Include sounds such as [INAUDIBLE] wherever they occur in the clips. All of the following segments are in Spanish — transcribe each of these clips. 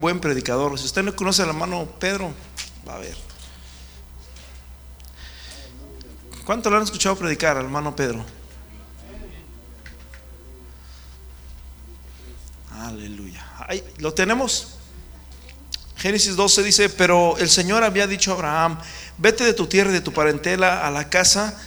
buen predicador. Si usted no conoce al hermano Pedro, va a ver. ¿Cuánto lo han escuchado predicar al hermano Pedro? Aleluya. Ahí, ¿Lo tenemos? Génesis 12 dice, pero el Señor había dicho a Abraham, vete de tu tierra y de tu parentela a la casa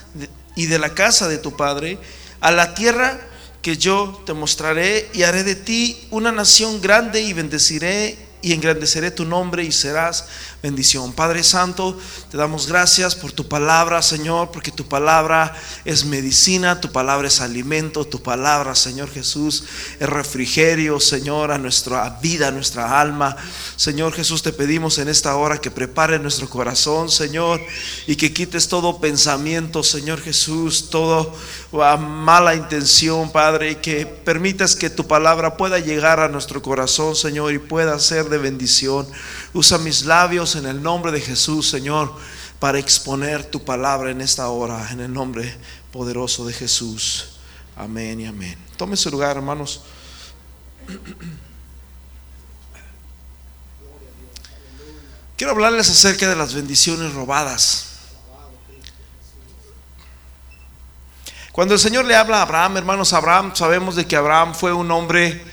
y de la casa de tu padre, a la tierra que yo te mostraré y haré de ti una nación grande y bendeciré y engrandeceré tu nombre y serás bendición. Padre Santo, te damos gracias por tu palabra, Señor, porque tu palabra es medicina, tu palabra es alimento, tu palabra, Señor Jesús, es refrigerio, Señor, a nuestra vida, a nuestra alma. Señor Jesús, te pedimos en esta hora que prepare nuestro corazón, Señor, y que quites todo pensamiento, Señor Jesús, todo ah, mala intención, Padre, y que permitas que tu palabra pueda llegar a nuestro corazón, Señor, y pueda ser de bendición. Usa mis labios en el nombre de Jesús, Señor, para exponer tu palabra en esta hora, en el nombre poderoso de Jesús. Amén y amén. Tome su lugar, hermanos. Quiero hablarles acerca de las bendiciones robadas. Cuando el Señor le habla a Abraham, hermanos, Abraham, sabemos de que Abraham fue un hombre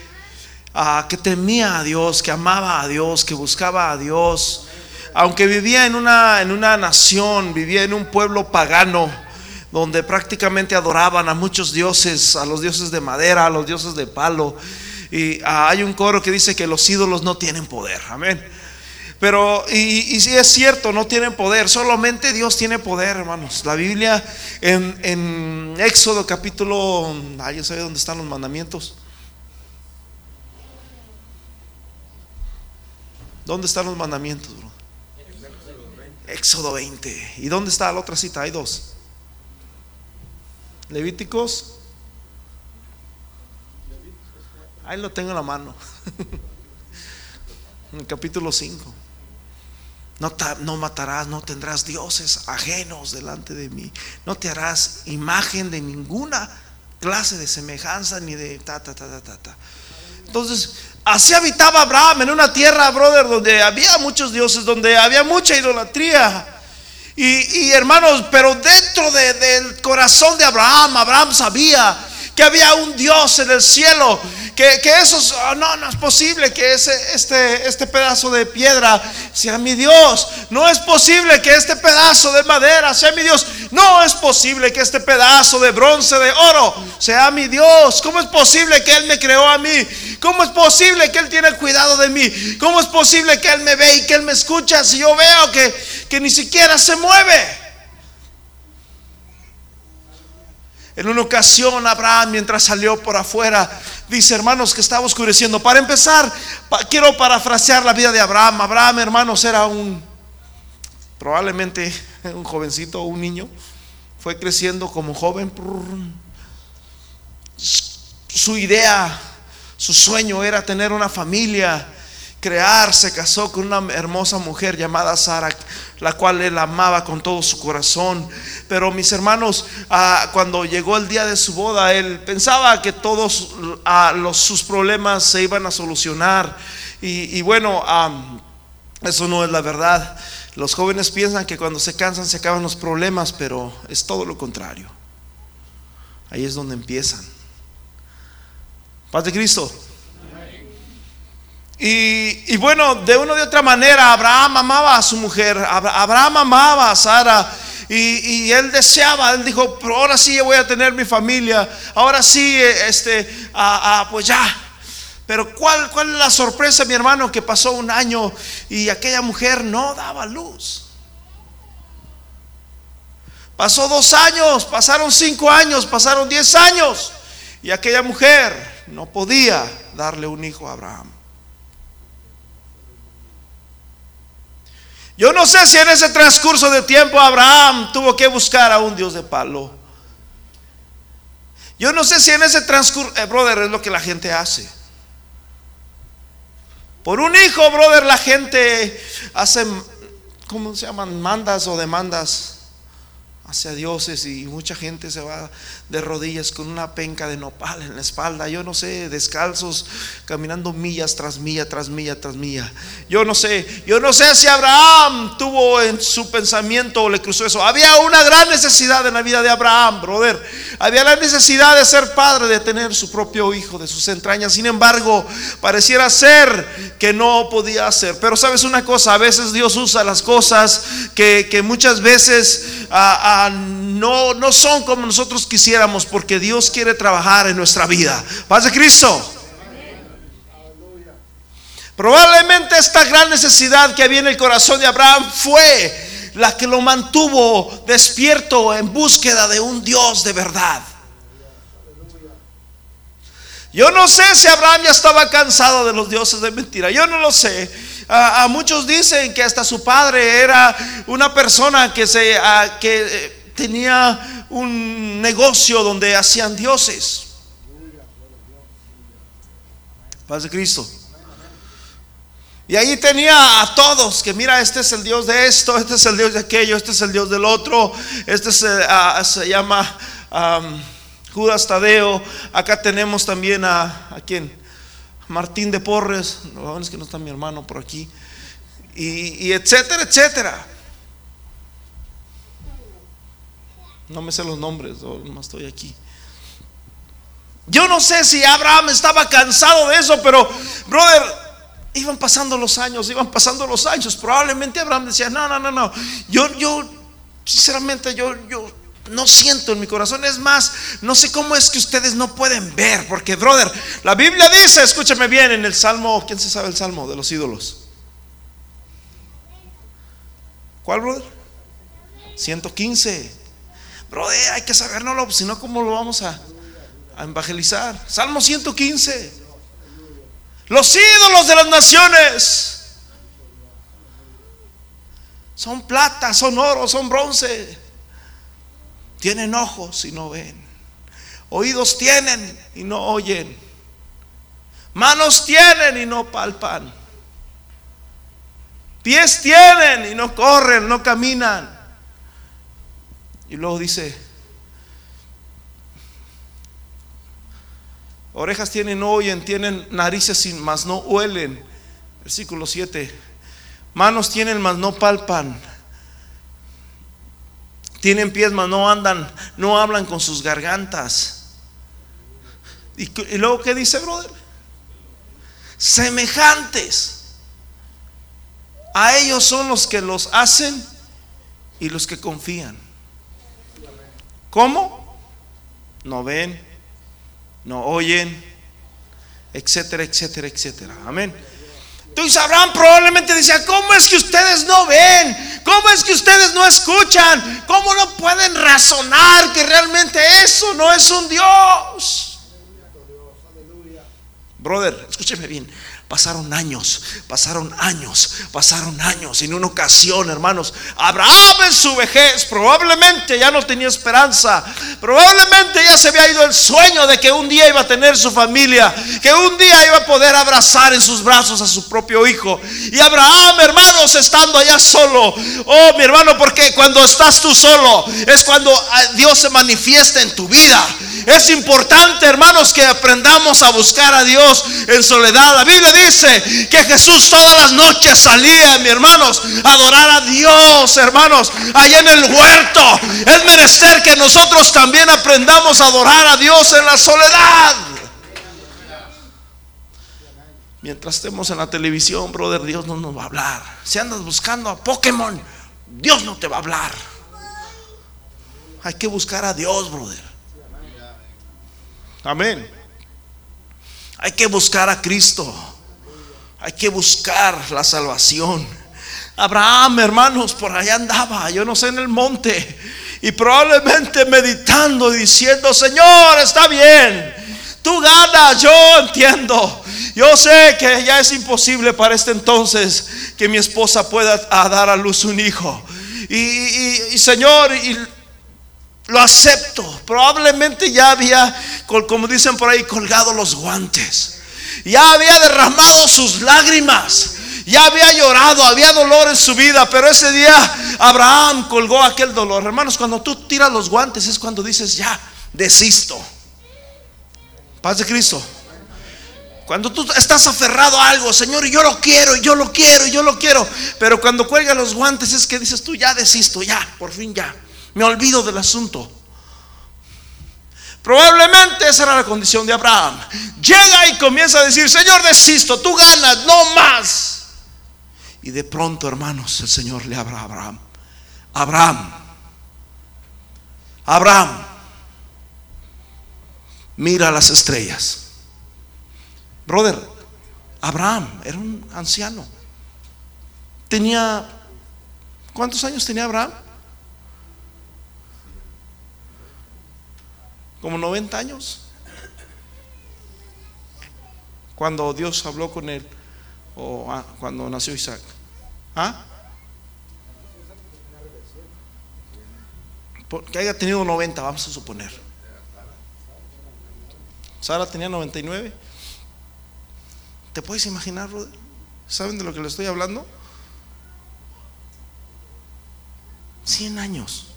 ah, que temía a Dios, que amaba a Dios, que buscaba a Dios. Aunque vivía en una, en una nación, vivía en un pueblo pagano, donde prácticamente adoraban a muchos dioses, a los dioses de madera, a los dioses de palo. Y ah, hay un coro que dice que los ídolos no tienen poder. Amén. Pero, y, si es cierto, no tienen poder, solamente Dios tiene poder, hermanos. La Biblia en, en Éxodo capítulo, ¿alguien sabe dónde están los mandamientos? ¿Dónde están los mandamientos, bro? Éxodo 20. ¿Y dónde está la otra cita? Hay dos. Levíticos. Ahí lo tengo en la mano. [LAUGHS] En el capítulo 5. No, no matarás, no tendrás dioses ajenos delante de mí. No te harás imagen de ninguna clase de semejanza ni de ta, ta, ta, ta, ta, ta. Entonces, así habitaba Abraham en una tierra, brother, donde había muchos dioses, donde había mucha idolatría. Y, y, hermanos, pero dentro de- del corazón de Abraham, Abraham sabía que había un Dios en el cielo, que, que esos, oh, no, no es posible que ese, este, este pedazo de piedra sea mi Dios, no es posible que este pedazo de madera sea mi Dios, no es posible que este pedazo de bronce, de oro, sea mi Dios, ¿cómo es posible que Él me creó a mí? ¿Cómo es posible que Él tiene cuidado de mí? ¿Cómo es posible que Él me ve y que Él me escucha si yo veo que, que ni siquiera se mueve? En una ocasión Abraham mientras salió por afuera dice hermanos que estaba oscureciendo. Para empezar, quiero parafrasear la vida de Abraham. Abraham hermanos era un probablemente [LAUGHS] un jovencito, un niño. Fue creciendo como joven. Su idea, su sueño era tener una familia, crear, se casó con una hermosa mujer llamada Sara, la cual él amaba con todo su corazón. Pero mis hermanos, ah, cuando llegó el día de su boda, él pensaba que todos ah, los, sus problemas se iban a solucionar. Y, bueno, eso no es la verdad. Los jóvenes piensan que cuando se cansan se acaban los problemas, pero es todo lo contrario. Ahí es donde empiezan. Paz de Cristo. Y, bueno, de una de otra manera, Abraham amaba a su mujer, Abra- Abraham amaba a Sara. Y, él deseaba, él dijo, pero ahora sí voy a tener mi familia, ahora sí, eh, este, pues ya. Pero ¿cuál, ¿cuál es la sorpresa, mi hermano, que pasó un año y aquella mujer no daba luz? Pasó dos años, pasaron cinco años, pasaron diez años y aquella mujer no podía darle un hijo a Abraham. Yo no sé si en ese transcurso de tiempo Abraham tuvo que buscar a un Dios de palo. Yo no sé si en ese transcurso, eh, brother, es lo que la gente hace. Por un hijo, brother, la gente hace, ¿cómo se llaman? Mandas o demandas hacia dioses y mucha gente se va de rodillas con una penca de nopal en la espalda, yo no sé, descalzos, caminando millas tras milla, tras milla, tras milla. Yo no sé, yo no sé si Abraham tuvo en su pensamiento o le cruzó eso. Había una gran necesidad en la vida de Abraham, brother. Había la necesidad de ser padre, de tener su propio hijo de sus entrañas. Sin embargo, pareciera ser que no podía hacer. Pero sabes una cosa, a veces Dios usa las cosas que, que muchas veces... a no, no son como nosotros quisiéramos porque Dios quiere trabajar en nuestra vida. Paz de Cristo. Probablemente esta gran necesidad que había en el corazón de Abraham fue la que lo mantuvo despierto en búsqueda de un Dios de verdad. Yo no sé si Abraham ya estaba cansado de los dioses de mentira. Yo no lo sé. A, muchos dicen que hasta su padre era una persona que se que eh, tenía un negocio donde hacían dioses. Paz de Cristo. Y ahí tenía a todos, que mira, este es el Dios de esto, este es el Dios de aquello, este es el Dios del otro, este se llama Judas Tadeo. Acá tenemos también a, a quién? Martín de Porres, no es que no está mi hermano por aquí, y, y etcétera, etcétera. No me sé los nombres, no estoy aquí. Yo no sé si Abraham estaba cansado de eso, pero, brother, iban pasando los años, iban pasando los años. Probablemente Abraham decía, no, no, no, no. Yo, yo, sinceramente, yo, yo no siento en mi corazón. Es más, no sé cómo es que ustedes no pueden ver, porque, brother, la Biblia dice, escúcheme bien, en el Salmo, ¿quién se sabe el Salmo de los ídolos? ¿Cuál, brother? 115. Brother, hay que sabernoslo, si no, ¿cómo lo vamos a, a evangelizar? Salmo 115. Los ídolos de las naciones son plata, son oro, son bronce. Tienen ojos y no ven. Oídos tienen y no oyen. Manos tienen y no palpan. Pies tienen y no corren, no caminan. Y luego dice, orejas tienen, no oyen, tienen narices, mas no huelen. Versículo 7. Manos tienen, mas no palpan. Tienen pies, mas no andan, no hablan con sus gargantas. Y, y luego, ¿qué dice, brother? Semejantes. A ellos son los que los hacen y los que confían. ¿Cómo? No ven, no oyen, etcétera, etcétera, etcétera. Amén. Entonces Abraham probablemente decía, ¿cómo es que ustedes no ven? ¿Cómo es que ustedes no escuchan? ¿Cómo no pueden razonar que realmente eso no es un Dios? Brother, escúcheme bien. Pasaron años, pasaron años, pasaron años. En una ocasión, hermanos, Abraham en su vejez probablemente ya no tenía esperanza. Probablemente ya se había ido el sueño de que un día iba a tener su familia, que un día iba a poder abrazar en sus brazos a su propio hijo. Y Abraham, hermanos, estando allá solo. Oh, mi hermano, porque cuando estás tú solo es cuando ah, Dios se manifiesta en tu vida. Es importante, hermanos, que aprendamos a buscar a Dios en soledad. La Biblia dice que Jesús todas las noches salía, mi hermanos, a adorar a Dios, hermanos, allá en el huerto. Es menester que nosotros también aprendamos a adorar a Dios en la soledad. Mientras estemos en la televisión, brother, Dios no nos va a hablar. Si andas buscando a Pokémon, Dios no te va a hablar. Hay que buscar a Dios, brother. Amén. Hay que buscar a Cristo. Hay que buscar la salvación. Abraham, hermanos, por allá andaba, yo no sé, en el monte. Y probablemente meditando, diciendo, Señor, está bien. Tú ganas, yo entiendo. Yo sé que ya es imposible para este entonces que mi esposa pueda dar a luz un hijo. Y, Señor, y lo acepto. Probablemente ya había, como dicen por ahí, colgado los guantes. Ya había derramado sus lágrimas. Ya había llorado, había dolor en su vida, pero ese día Abraham colgó aquel dolor. Hermanos, cuando tú tiras los guantes es cuando dices, ya, desisto. Paz de Cristo. Cuando tú estás aferrado a algo, Señor, yo lo quiero, yo lo quiero, yo lo quiero. Pero cuando cuelga los guantes es que dices tú, ya desisto, ya, por fin ya. Me olvido del asunto. Probablemente esa era la condición de Abraham. Llega y comienza a decir, Señor, desisto, tú ganas, no más. Y de pronto, hermanos, el Señor le habla a Abraham. Abraham, Abraham, mira las estrellas. Brother, Abraham era un anciano. Tenía, ¿cuántos años tenía Abraham? Como 90 años. Cuando Dios habló con él, o ah, cuando nació Isaac. ¿Ah? Que haya tenido 90, vamos a suponer. Sara tenía 99. ¿Te puedes imaginar, ¿Saben de lo que le estoy hablando? 100 años.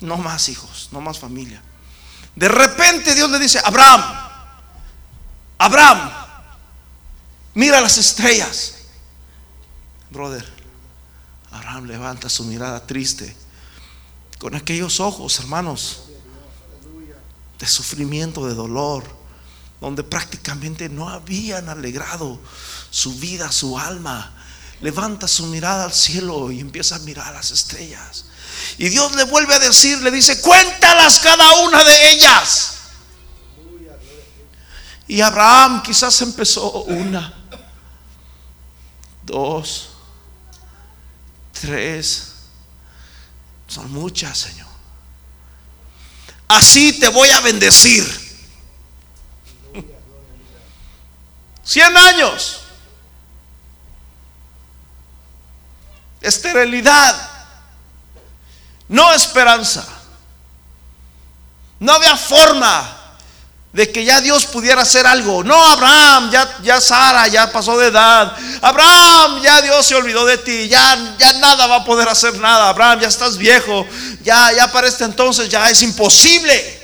No más hijos, no más familia. De repente Dios le dice, Abraham, Abraham, mira las estrellas. Brother, Abraham levanta su mirada triste con aquellos ojos, hermanos, de sufrimiento, de dolor donde prácticamente no habían alegrado su vida, su alma. Levanta su mirada al cielo y empieza a mirar las estrellas. Y Dios le vuelve a decir, le dice, cuéntalas cada una de ellas. Y Abraham quizás empezó una, dos, tres. Son muchas, Señor. Así te voy a bendecir. 100 años. Esterilidad. No esperanza. No había forma de que ya Dios pudiera hacer algo. No, Abraham, ya, ya Sara ya pasó de edad. Abraham, ya Dios se olvidó de ti. Ya, ya nada va a poder hacer nada. Abraham, ya estás viejo. Ya, ya para este entonces ya es imposible.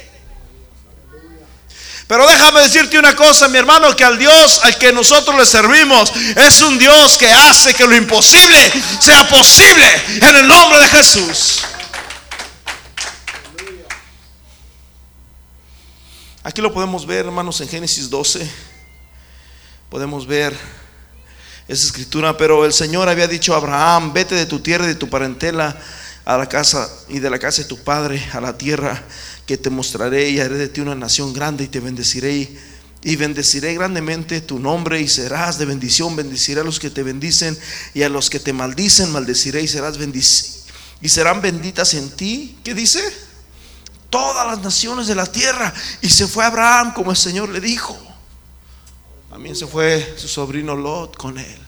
Pero déjame decirte una cosa, mi hermano, que al Dios al que nosotros le servimos es un Dios que hace que lo imposible sea posible en el nombre de Jesús. Aquí lo podemos ver, hermanos, en Génesis 12. Podemos ver esa escritura, pero el Señor había dicho a Abraham, vete de tu tierra y de tu parentela a la casa y de la casa de tu padre a la tierra que te mostraré y haré de ti una nación grande y te bendeciré y bendeciré grandemente tu nombre y serás de bendición, bendeciré a los que te bendicen y a los que te maldicen, maldeciré y serás y serán benditas en ti. ¿Qué dice? Todas las naciones de la tierra. Y se fue Abraham como el Señor le dijo. También se fue su sobrino Lot con él.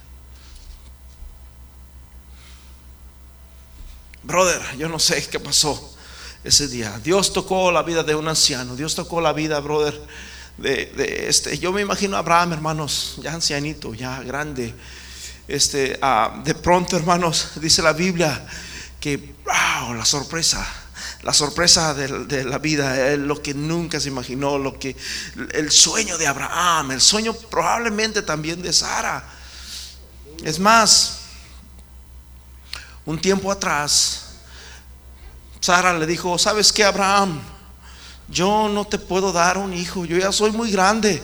Brother, yo no sé qué pasó ese día. Dios tocó la vida de un anciano, Dios tocó la vida, brother, de, este. Yo me imagino a Abraham, hermanos, ya ancianito, ya grande. Este, ah, de pronto, hermanos, dice la Biblia que, wow, la sorpresa, la sorpresa de, la vida, lo que nunca se imaginó, lo que, el sueño de Abraham, el sueño probablemente también de Sara. Es más, un tiempo atrás, Sara le dijo, ¿sabes qué, Abraham? Yo no te puedo dar un hijo, yo ya soy muy grande.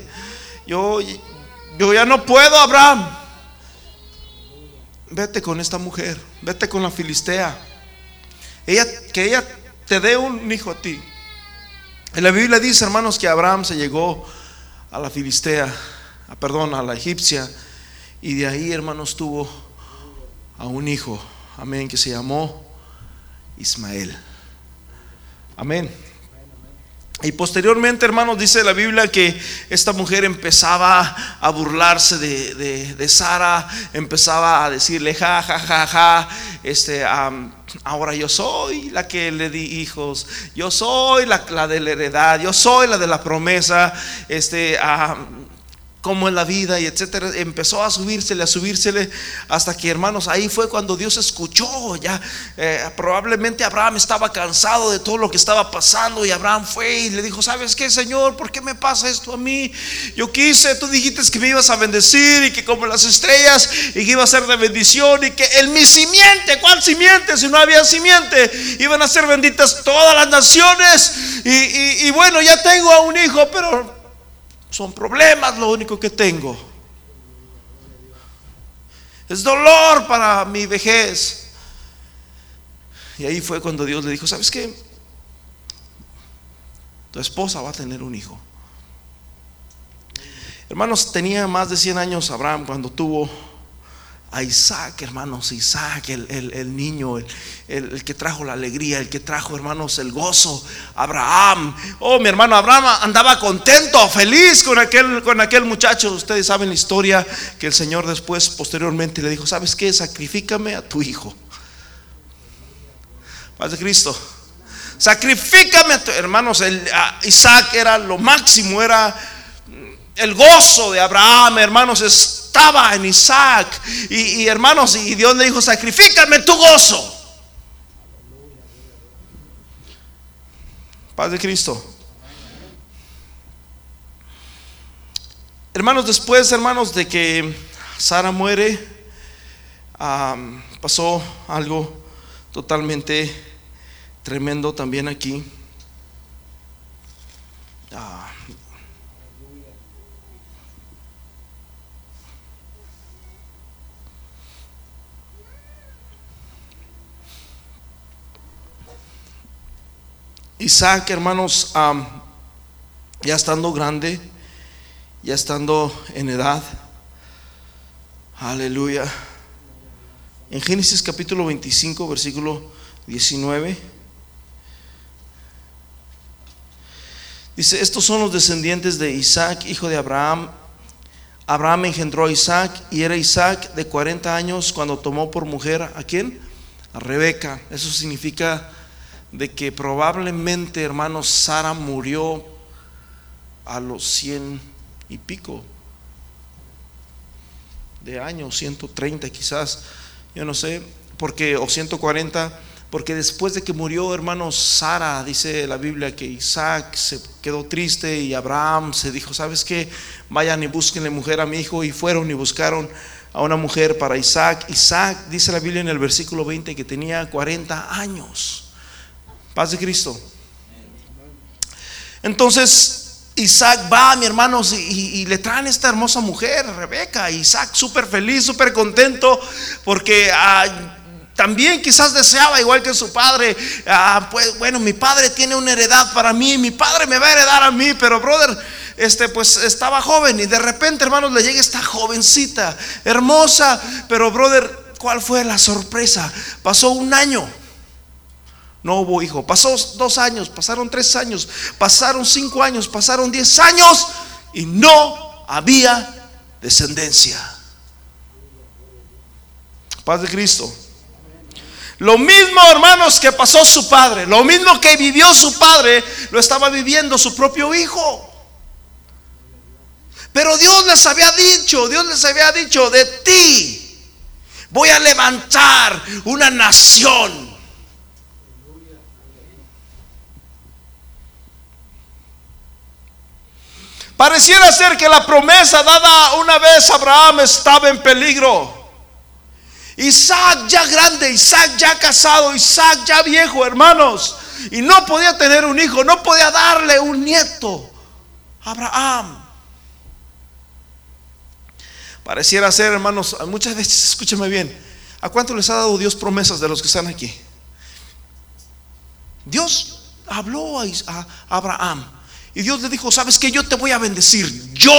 Yo, yo ya no puedo, Abraham. Vete con esta mujer, vete con la filistea. Ella, que ella te dé un hijo a ti. En la Biblia dice, hermanos, que Abraham se llegó a la filistea, a, perdón, a la egipcia, y de ahí, hermanos, tuvo a un hijo, amén, que se llamó Ismael. Amén. Y posteriormente, hermanos, dice la Biblia que esta mujer empezaba a burlarse de, Sara, empezaba a decirle, ja, ja, ja, ja, este, ahora yo soy la que le di hijos, yo soy la, de la heredad, yo soy la de la promesa, este, cómo es la vida y etcétera. Empezó a subírsele, a subírsele, hasta que hermanos, ahí fue cuando Dios escuchó. Ya eh, probablemente Abraham estaba cansado de todo lo que estaba pasando y Abraham fue y le dijo: ¿Sabes qué, Señor? ¿Por qué me pasa esto a mí? Yo quise, tú dijiste que me ibas a bendecir y que como las estrellas y que iba a ser de bendición y que en mi simiente, ¿cuál simiente? Si no había simiente, iban a ser benditas todas las naciones. y bueno, ya tengo a un hijo, pero son problemas lo único que tengo. Es dolor para mi vejez. Y ahí fue cuando Dios le dijo, ¿sabes qué? Tu esposa va a tener un hijo. Hermanos, tenía más de 100 años Abraham cuando tuvo a Isaac, hermanos, Isaac, el, niño, el, que trajo la alegría, el que trajo, hermanos, el gozo, Abraham. Oh, mi hermano Abraham andaba contento, feliz con aquel, con aquel muchacho. Ustedes saben la historia que el Señor después, posteriormente, le dijo, ¿sabes qué? Sacrifícame a tu hijo. Paz de Cristo. Sacrifícame a tu hermanos. El, Isaac era lo máximo, era el gozo de Abraham, hermanos, es estaba en Isaac. Y, hermanos, y Dios le dijo, sacrifícame tu gozo. Paz de Cristo. Hermanos, después, hermanos, de que Sara muere, pasó algo totalmente tremendo también aquí. Ah, Isaac, hermanos, ya estando grande, ya estando en edad, aleluya. En Génesis capítulo 25, versículo 19, dice, estos son los descendientes de Isaac, hijo de Abraham. Abraham engendró a Isaac y era Isaac de 40 años cuando tomó por mujer a quién? A Rebeca. Eso significa de que probablemente, hermanos, Sara murió a los cien y pico de años, 130 quizás, yo no sé, porque, o 140, porque después de que murió, hermanos, Sara, dice la Biblia que Isaac se quedó triste y Abraham se dijo, ¿sabes qué? Vayan y búsquenle mujer a mi hijo y fueron y buscaron a una mujer para Isaac. Isaac, dice la Biblia en el versículo 20, que tenía 40 años. Paz de Cristo. Entonces Isaac va, mi hermanos, y, le traen esta hermosa mujer, Rebeca. Isaac súper feliz, súper contento, porque ah, también quizás deseaba, igual que su padre, ah, pues bueno, mi padre tiene una heredad para mí, mi padre me va a heredar a mí, pero brother, este pues estaba joven y de repente, hermanos, le llega esta jovencita, hermosa, pero brother, ¿cuál fue la sorpresa? Pasó un año no hubo hijo. Pasó dos años, pasaron tres años, pasaron cinco años, pasaron diez años y no había descendencia. Paz de Cristo. Lo mismo, hermanos, que pasó su padre, lo mismo que vivió su padre, lo estaba viviendo su propio hijo. Pero Dios les había dicho, Dios les había dicho, de ti voy a levantar una nación Pareciera ser que la promesa dada una vez a Abraham estaba en peligro. Isaac ya grande, Isaac ya casado, Isaac ya viejo, hermanos. Y no podía tener un hijo, no podía darle un nieto Abraham. Pareciera ser, hermanos, muchas veces, escúcheme bien, ¿a cuánto les ha dado Dios promesas de los que están aquí? Dios habló a Abraham y Dios le dijo, ¿sabes que Yo te voy a bendecir. Yo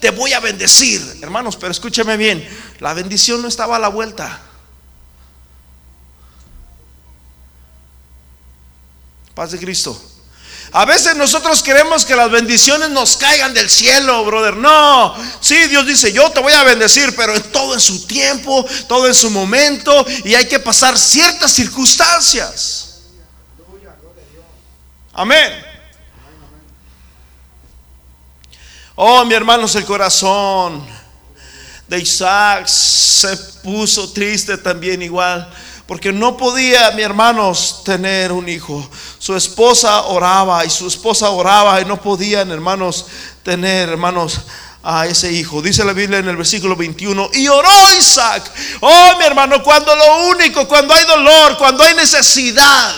te voy a bendecir. Hermanos, pero escúcheme bien. La bendición no estaba a la vuelta. Paz de Cristo. A veces nosotros queremos que las bendiciones nos caigan del cielo, brother. No, sí, Dios dice, yo te voy a bendecir, pero en todo en su tiempo, todo en su momento, y hay que pasar ciertas circunstancias. Amén. Oh, mi hermanos, el corazón de Isaac se puso triste también igual, porque no podía, mi hermanos, tener un hijo. Su esposa oraba y su esposa oraba y no podían, hermanos, tener, hermanos, a ese hijo. Dice la Biblia en el versículo 21, y oró Isaac. Oh, mi hermano, cuando lo único, cuando hay dolor, cuando hay necesidad,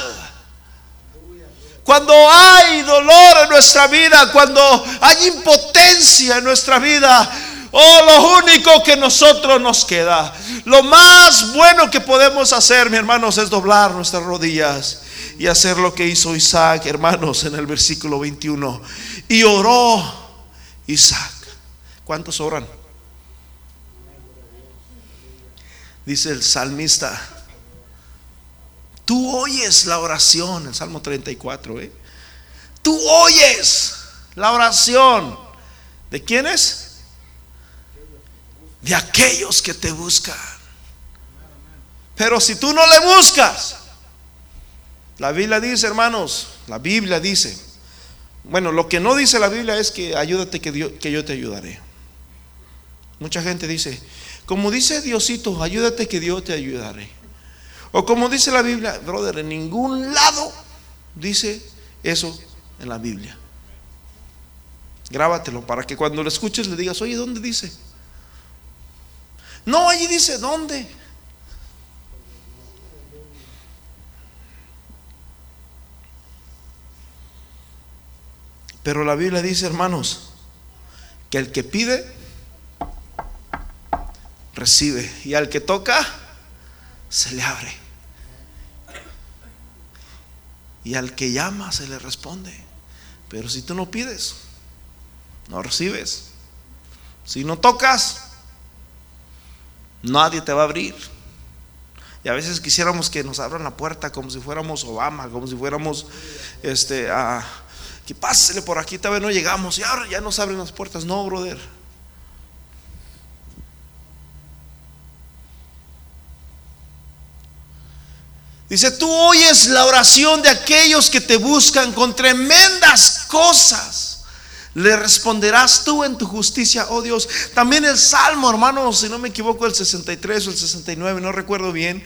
cuando hay dolor en nuestra vida, cuando hay impotencia en nuestra vida, Oh, lo único que nosotros nos queda, lo más bueno que podemos hacer, mi hermanos, es doblar nuestras rodillas y hacer lo que hizo Isaac, hermanos, en el versículo 21. Y oró Isaac. ¿Cuántos oran? Dice el salmista, tú oyes la oración, el Salmo 34, ¿eh? Tú oyes la oración. ¿De quiénes? de aquellos que te buscan. Pero si tú no le buscas, la Biblia dice, hermanos, la Biblia dice, bueno, lo que no dice la Biblia es que ayúdate que, que yo te ayudaré. Mucha gente dice, como dice Diosito, ayúdate que Dios te ayudaré. O como dice la Biblia, brother, en ningún lado dice eso en la Biblia. Grábatelo para que cuando lo escuches le digas, oye, ¿dónde dice? No, allí dice dónde. Pero la Biblia dice, hermanos, que el que pide, recibe. Y al que toca, se le abre. Y al que llama, se le responde. Pero si tú no pides, no recibes. Si no tocas, Nadie te va a abrir. Y a veces quisiéramos que nos abran la puerta como si fuéramos Obama, como si fuéramos este a que pásele por aquí, vez no llegamos y ahora ya nos abren las puertas. No, brother. Dice, tú oyes la oración de aquellos que te buscan con tremendas cosas le responderás tú en tu justicia, oh Dios. También el Salmo, hermano, si no me equivoco, el 63 o el 69, no recuerdo bien,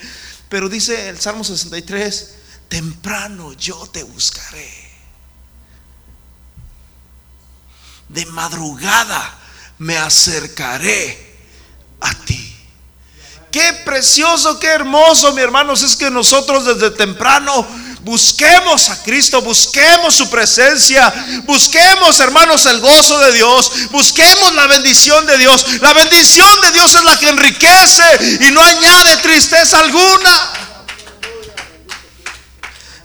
pero dice el Salmo 63, temprano yo te buscaré. De madrugada me acercaré a ti. Qué precioso, qué hermoso, mi hermanos, es que nosotros desde temprano Busquemos a Cristo, busquemos su presencia, busquemos, hermanos, el gozo de Dios, busquemos la bendición de Dios. La bendición de Dios es la que enriquece y no añade tristeza alguna.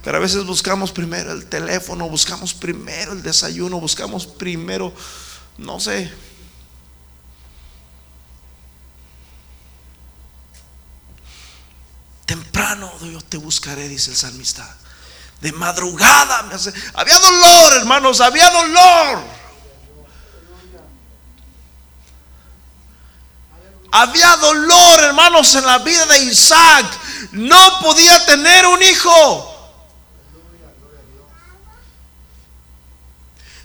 Pero a veces buscamos primero el teléfono, buscamos primero el desayuno, buscamos primero, no sé, temprano yo te buscaré, dice el salmista de madrugada. Me hace, había dolor, hermanos, había dolor. Había dolor, hermanos, en la vida de Isaac. No podía tener un hijo.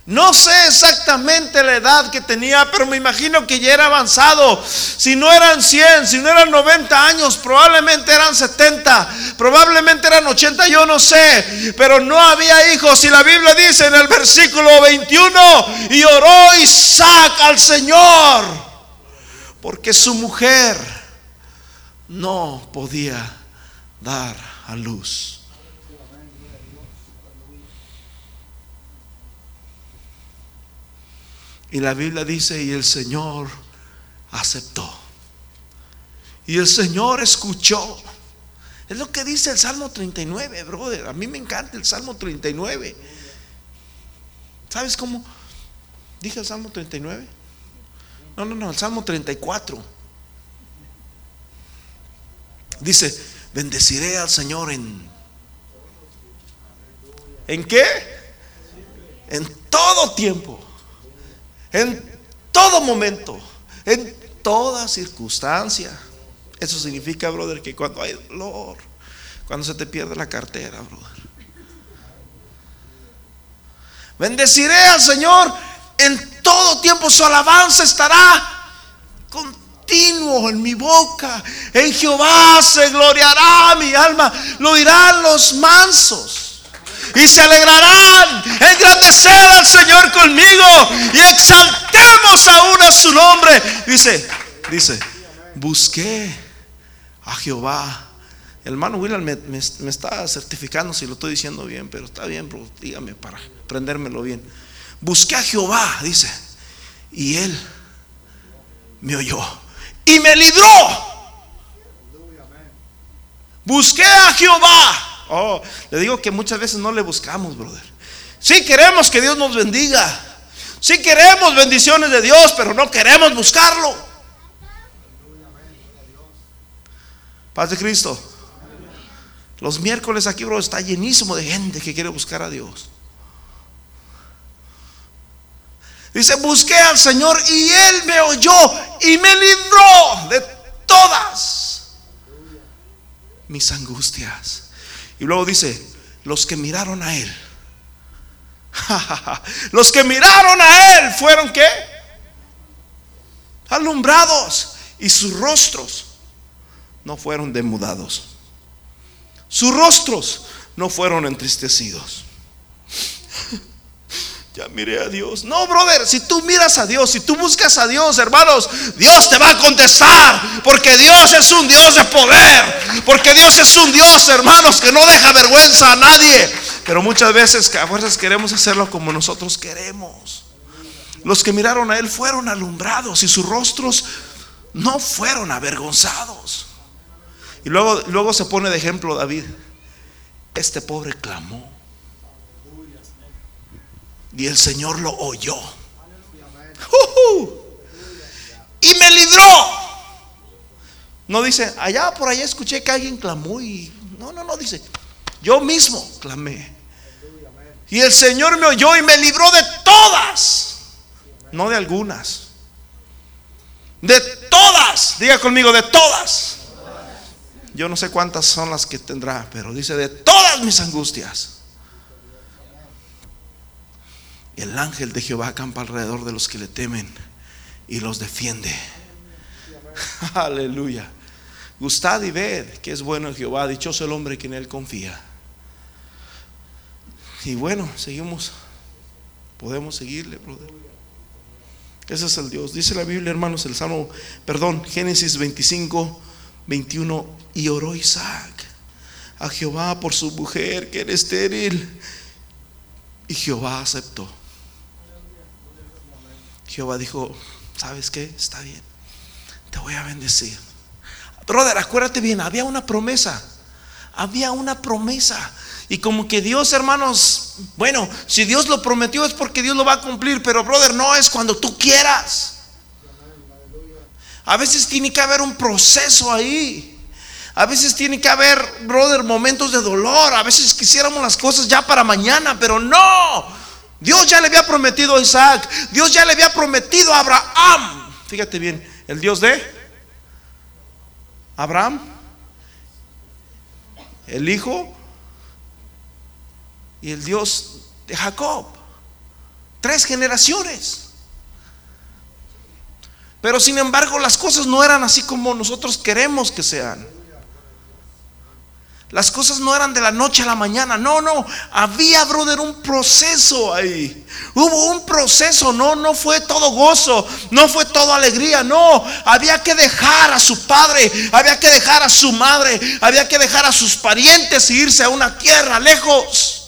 No sé exactamente la edad que tenía, pero me imagino que ya era avanzado. Si no eran 100, si no eran 90 años, probablemente eran 70, probablemente eran 80, yo no sé. Pero no había hijos. Y la Biblia dice en el versículo 21, y oró Isaac al Señor, porque su mujer no podía dar a luz. Y la Biblia dice, y el Señor aceptó. Y el Señor escuchó. Es lo que dice el Salmo 39, brother. A mí me encanta el Salmo 39. ¿Sabes cómo? Dije el Salmo 39. No, no, no, el Salmo 34. Dice, bendeciré al Señor en... ¿En qué? En todo tiempo en todo momento, en toda circunstancia. Eso significa, brother, que cuando hay dolor, cuando se te pierde la cartera, brother. Bendeciré al Señor en todo tiempo su alabanza estará continuo en mi boca. En Jehová se gloriará mi alma, lo dirán los mansos. Y se alegrarán, engrandecer al Señor conmigo y exaltemos aún a su nombre. Dice, dice, busqué a Jehová. El hermano William me, está certificando si lo estoy diciendo bien, pero está bien, dígame para prendérmelo bien. Busqué a Jehová, dice, y él me oyó y me libró. Busqué a Jehová. Oh, le digo que muchas veces no le buscamos, brother. Sí queremos que Dios nos bendiga. Sí queremos bendiciones de Dios, pero no queremos buscarlo. Paz de Cristo. Los miércoles aquí, bro, está llenísimo de gente que quiere buscar a Dios. Dice, busqué al Señor y Él me oyó y me libró de todas mis angustias. Y luego dice, los que miraron a Él. [LAUGHS] los que miraron a Él fueron qué? Alumbrados y sus rostros no fueron demudados. Sus rostros no fueron entristecidos ya miré a Dios. No, brother, si tú miras a Dios, si tú buscas a Dios, hermanos, Dios te va a contestar. Porque Dios es un Dios de poder. Porque Dios es un Dios, hermanos, que no deja vergüenza a nadie. Pero muchas veces a fuerzas queremos hacerlo como nosotros queremos. Los que miraron a Él fueron alumbrados y sus rostros no fueron avergonzados. Y luego, luego se pone de ejemplo David. Este pobre clamó y el Señor lo oyó. Y me libró. No dice, allá por allá escuché que alguien clamó y... No, no, no, dice, yo mismo clamé. Y el Señor me oyó y me libró de todas. No de algunas. De todas. Diga conmigo, de todas. Yo no sé cuántas son las que tendrá, pero dice, de todas mis angustias. El ángel de Jehová acampa alrededor de los que le temen y los defiende. [LAUGHS] Aleluya. Gustad y ved que es bueno Jehová, dichoso el hombre que en él confía. Y bueno, seguimos. Podemos seguirle, brother. Ese es el Dios. Dice la Biblia, hermanos, el Salmo, perdón, Génesis 25, 21. Y oró Isaac a Jehová por su mujer que era estéril. Y Jehová aceptó. Jehová dijo, ¿sabes qué? Está bien, te voy a bendecir. Brother, acuérdate bien, había una promesa, había una promesa. Y como que Dios, hermanos, bueno, si Dios lo prometió es porque Dios lo va a cumplir, pero brother, no es cuando tú quieras. A veces tiene que haber un proceso ahí. A veces tiene que haber, brother, momentos de dolor. A veces quisiéramos las cosas ya para mañana, pero no. Dios ya le había prometido a Isaac. Dios ya le había prometido a Abraham. Fíjate bien, el Dios de Abraham, el hijo y el Dios de Jacob. Tres generaciones. Pero sin embargo las cosas no eran así como nosotros queremos que sean. Las cosas no eran de la noche a la mañana. No, no. Había, brother, un proceso ahí. Hubo un proceso. No, no fue todo gozo. No fue todo alegría. No. Había que dejar a su padre. Había que dejar a su madre. Había que dejar a sus parientes e irse a una tierra lejos.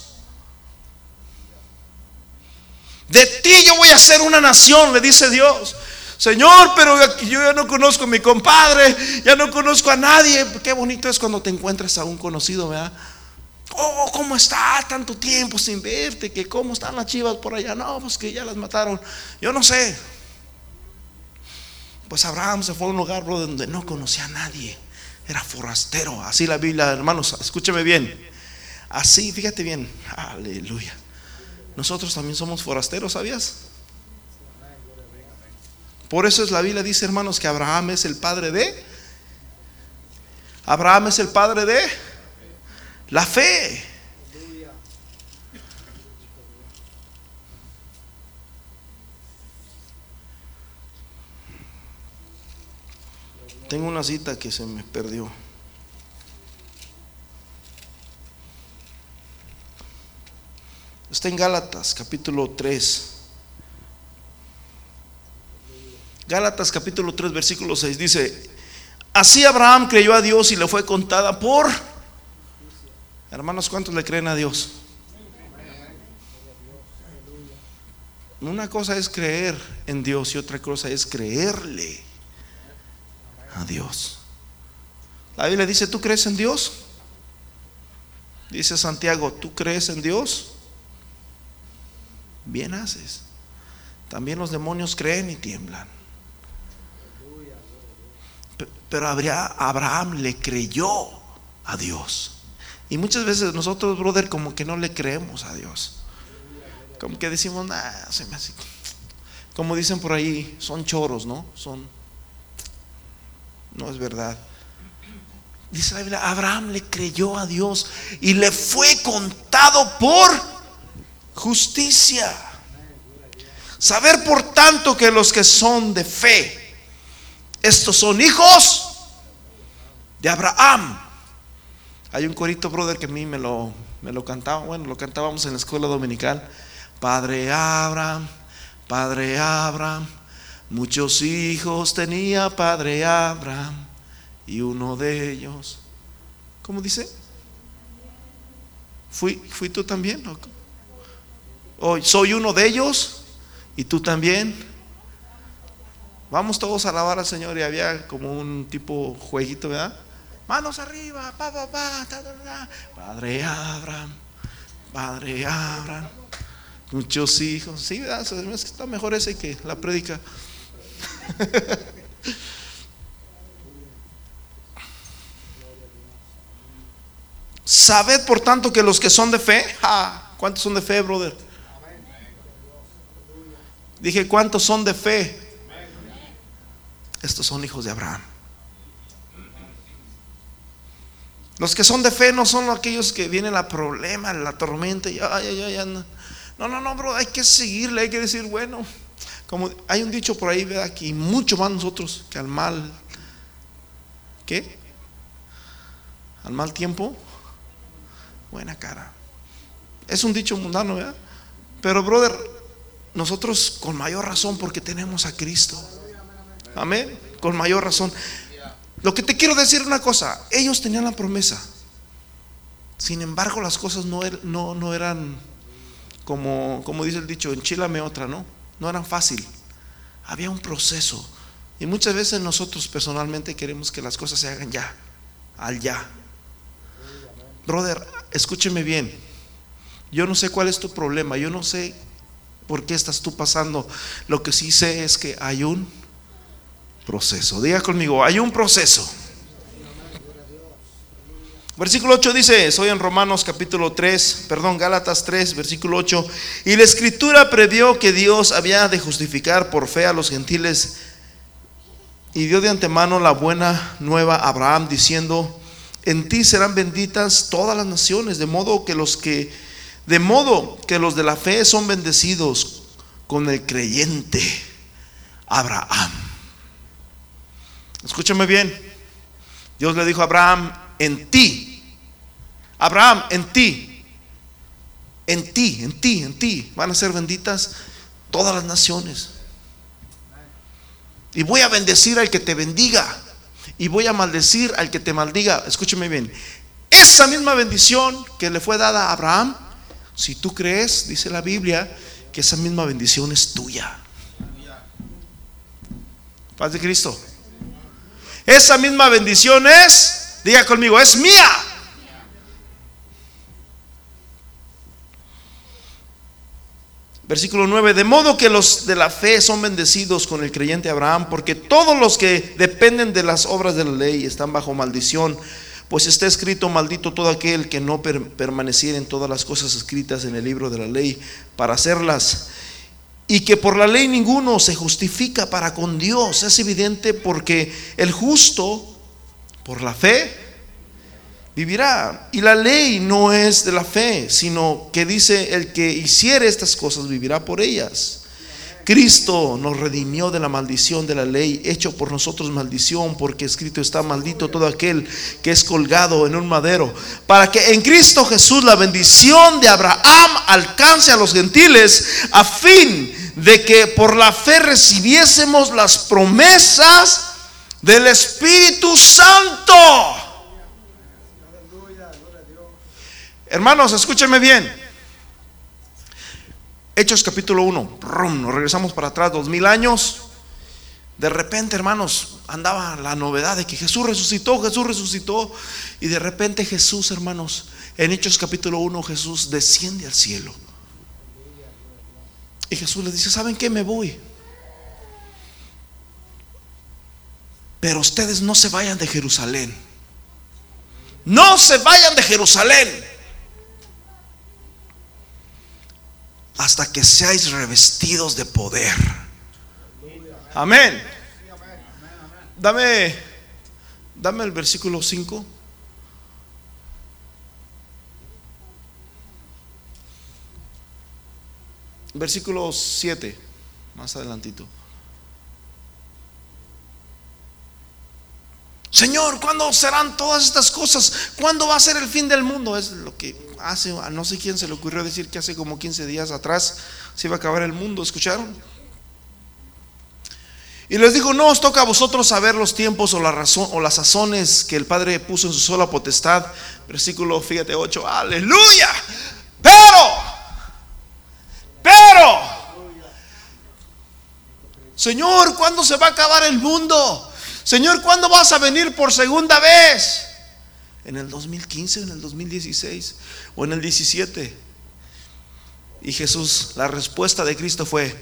De ti yo voy a ser una nación, le dice Dios. Señor, pero yo ya no conozco a mi compadre, ya no conozco a nadie. Qué bonito es cuando te encuentras a un conocido, ¿verdad? Oh, ¿cómo está? Tanto tiempo sin verte, que cómo están las chivas por allá. No, pues que ya las mataron. Yo no sé. Pues Abraham se fue a un lugar donde no conocía a nadie. Era forastero. Así la Biblia, hermanos, escúcheme bien. Así, fíjate bien. Aleluya. Nosotros también somos forasteros, ¿sabías? Por eso es la Biblia dice, hermanos, que Abraham es el padre de... Abraham es el padre de la fe. Tengo una cita que se me perdió. Está en Gálatas, capítulo 3. Gálatas, capítulo 3, versículo 6 dice, así Abraham creyó a Dios y le fue contada por... Hermanos, ¿cuántos le creen a Dios? Una cosa es creer en Dios y otra cosa es creerle a Dios. La Biblia dice, ¿tú crees en Dios? Dice Santiago, ¿tú crees en Dios? bien haces. También los demonios creen y tiemblan. Pero Abraham le creyó a Dios. Y muchas veces nosotros, brother, como que no le creemos a Dios. Como que decimos, nada, se me. Como dicen por ahí, son choros, ¿no? Son. No es verdad. Dice la Biblia, Abraham le creyó a Dios y le fue contado por justicia. Saber por tanto que los que son de fe, estos son hijos de Abraham. Hay un corito, brother, que a mí me lo, me lo cantaba, bueno, lo cantábamos en la escuela dominical. Padre Abraham, Padre Abraham, muchos hijos tenía Padre Abraham y uno de ellos, ¿cómo dice? ¿Fui, fui tú también? Soy uno de ellos y tú también. Vamos todos a alabar al Señor y había como un tipo jueguito, ¿verdad? Manos arriba, pa, pa, pa, Padre Abraham, Padre Abraham, muchos hijos. Sí, ¿verdad? Está mejor ese que la predica. [LAUGHS] Sabed por tanto que los que son de fe, ¿cuántos son de fe, brother? Dije, ¿cuántos son de fe? Estos son hijos de Abraham. Los que son de fe no son aquellos que vienen la problema, la tormenta. Y, no. no, no, bro, hay que seguirle, hay que decir, bueno, como hay un dicho por ahí, ¿verdad? Que mucho más nosotros que al mal. ¿Qué? Al mal tiempo, buena cara. Es un dicho mundano, ¿verdad? Pero, brother, nosotros con mayor razón porque tenemos a Cristo. Amén. Con mayor razón. Lo que te quiero decir una cosa, ellos tenían la promesa. Sin embargo, las cosas no, er, eran como, como dice el dicho, enchilame otra, ¿no? No eran fácil. Había un proceso. Y muchas veces nosotros personalmente queremos que las cosas se hagan ya, al ya. Brother, escúcheme bien. Yo no sé cuál es tu problema, yo no sé ¿Por qué estás tú pasando? Lo que sí sé es que hay un proceso. Diga conmigo, hay un proceso. Versículo 8 dice, soy en Romanos capítulo 3, perdón, Gálatas 3, versículo 8, y la escritura previó que Dios había de justificar por fe a los gentiles y dio de antemano la buena nueva a Abraham diciendo, en ti serán benditas todas las naciones, de modo que los que de modo que los de la fe son bendecidos con el creyente Abraham. Escúchame bien. Dios le dijo a Abraham, en ti. Abraham, en ti. En ti, en ti, en ti. Van a ser benditas todas las naciones. Y voy a bendecir al que te bendiga. Y voy a maldecir al que te maldiga. Escúchame bien. Esa misma bendición que le fue dada a Abraham si tú crees, dice la Biblia, que esa misma bendición es tuya. Paz de Cristo. Esa misma bendición es, diga conmigo, es mía. Versículo 9, de modo que los de la fe son bendecidos con el creyente Abraham, porque todos los que dependen de las obras de la ley están bajo maldición pues está escrito, maldito todo aquel que no permaneciera en todas las cosas escritas en el libro de la ley para hacerlas. Y que por la ley ninguno se justifica para con Dios. Es evidente porque el justo, por la fe, vivirá. Y la ley no es de la fe, sino que dice el que hiciere estas cosas vivirá por ellas. Cristo nos redimió de la maldición de la ley, hecho por nosotros maldición, porque escrito está maldito todo aquel que es colgado en un madero, para que en Cristo Jesús la bendición de Abraham alcance a los gentiles, a fin de que por la fe recibiésemos las promesas del Espíritu Santo. Hermanos, escúchenme bien. Hechos capítulo 1, nos regresamos para atrás dos mil años. De repente, hermanos, andaba la novedad de que Jesús resucitó, Jesús resucitó. Y de repente Jesús, hermanos, en Hechos capítulo 1, Jesús desciende al cielo. Y Jesús les dice, ¿saben qué? Me voy. Pero ustedes no se vayan de Jerusalén. No se vayan de Jerusalén. Hasta que seáis revestidos de poder. Amén. Dame, dame el versículo 5. Versículo 7, más adelantito. Señor, ¿cuándo serán todas estas cosas? ¿Cuándo va a ser el fin del mundo? Es lo que hace, no sé quién se le ocurrió decir que hace como 15 días atrás se iba a acabar el mundo, ¿escucharon? Y les digo, no os toca a vosotros saber los tiempos o, la razón, o las sazones que el Padre puso en su sola potestad. Versículo, fíjate, 8, aleluya. Pero, pero, Señor, ¿cuándo se va a acabar el mundo? Señor, ¿cuándo vas a venir por segunda vez? ¿En el 2015, en el 2016 o en el 17? Y Jesús, la respuesta de Cristo fue,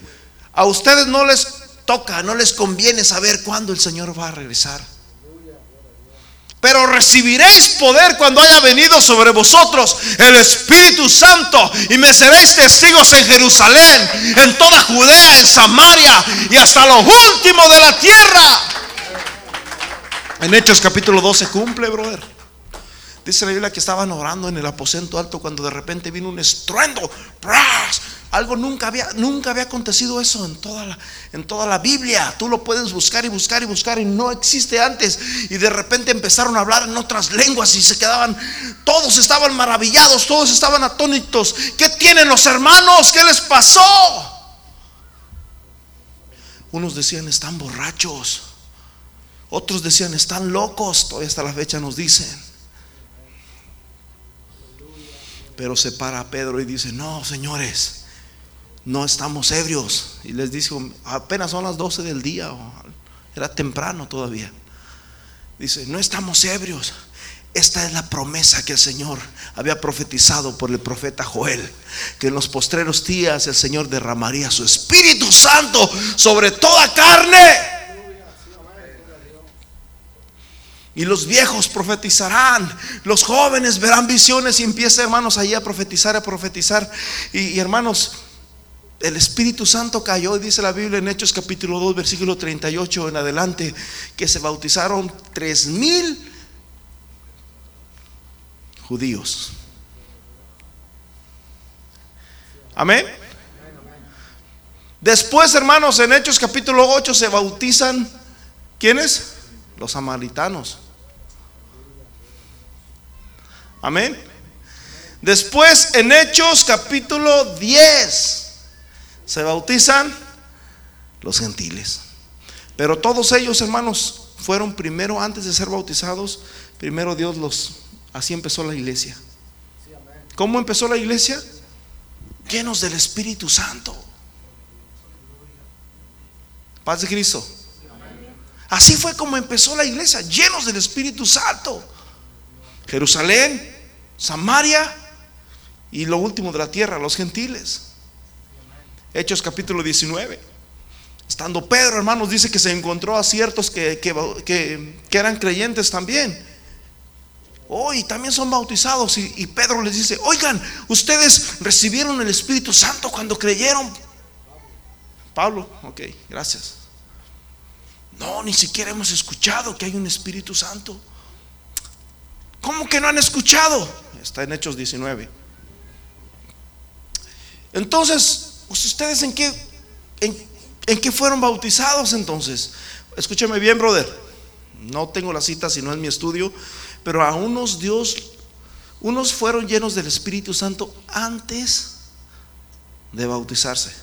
a ustedes no les toca, no les conviene saber cuándo el Señor va a regresar. Pero recibiréis poder cuando haya venido sobre vosotros el Espíritu Santo y me seréis testigos en Jerusalén, en toda Judea, en Samaria y hasta lo último de la tierra. En Hechos capítulo 12 cumple, brother. Dice la Biblia que estaban orando en el aposento alto cuando de repente vino un estruendo. Algo nunca había, nunca había acontecido eso en toda, la, en toda la Biblia. Tú lo puedes buscar y buscar y buscar y no existe antes. Y de repente empezaron a hablar en otras lenguas y se quedaban, todos estaban maravillados, todos estaban atónitos. ¿Qué tienen los hermanos? ¿Qué les pasó? Unos decían, están borrachos. Otros decían, están locos, todavía hasta la fecha nos dicen. Pero se para Pedro y dice, no, señores, no estamos ebrios. Y les dice, apenas son las 12 del día, era temprano todavía. Dice, no estamos ebrios. Esta es la promesa que el Señor había profetizado por el profeta Joel, que en los postreros días el Señor derramaría su Espíritu Santo sobre toda carne. Y los viejos profetizarán, los jóvenes verán visiones y empieza hermanos ahí a profetizar, a profetizar. Y, hermanos, el Espíritu Santo cayó, dice la Biblia en Hechos capítulo 2, versículo 38 en adelante, que se bautizaron tres mil judíos. Amén. Después, hermanos, en Hechos capítulo 8 se bautizan, ¿quiénes? Los samaritanos. Amén. Después en Hechos capítulo 10 se bautizan los gentiles. Pero todos ellos, hermanos, fueron primero, antes de ser bautizados, primero Dios los... Así empezó la iglesia. ¿Cómo empezó la iglesia? Llenos del Espíritu Santo. Paz de Cristo. Así fue como empezó la iglesia, llenos del Espíritu Santo. Jerusalén, Samaria y lo último de la tierra, los gentiles. Hechos capítulo 19. Estando Pedro, hermanos, dice que se encontró a ciertos que, que, eran creyentes también. Hoy también son bautizados y, y Pedro les dice, oigan, ustedes recibieron el Espíritu Santo cuando creyeron. Pablo, ok, gracias. No, ni siquiera hemos escuchado que hay un Espíritu Santo. ¿Cómo que no han escuchado? Está en Hechos 19. Entonces, pues, ¿ustedes en qué, ¿En qué fueron bautizados entonces? Escúchame bien, brother. No tengo la cita, si no es mi estudio, pero a unos Dios, unos fueron llenos del Espíritu Santo antes de bautizarse.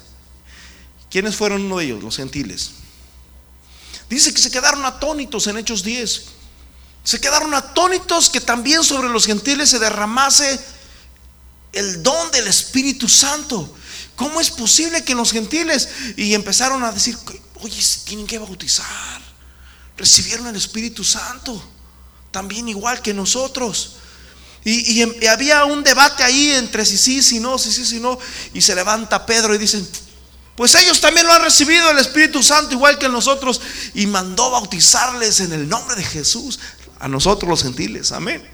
¿Quiénes fueron uno de ellos? Los gentiles. Dice que se quedaron atónitos en Hechos 10. Se quedaron atónitos que también sobre los gentiles se derramase el don del Espíritu Santo. ¿Cómo es posible que los gentiles y empezaron a decir, oye, tienen que bautizar? Recibieron el Espíritu Santo, también igual que nosotros. Y, y, había un debate ahí entre si sí, si no, si sí, si no. Y se levanta Pedro y dicen, pues ellos también lo han recibido el Espíritu Santo igual que nosotros. Y mandó bautizarles en el nombre de Jesús a nosotros los gentiles. Amén.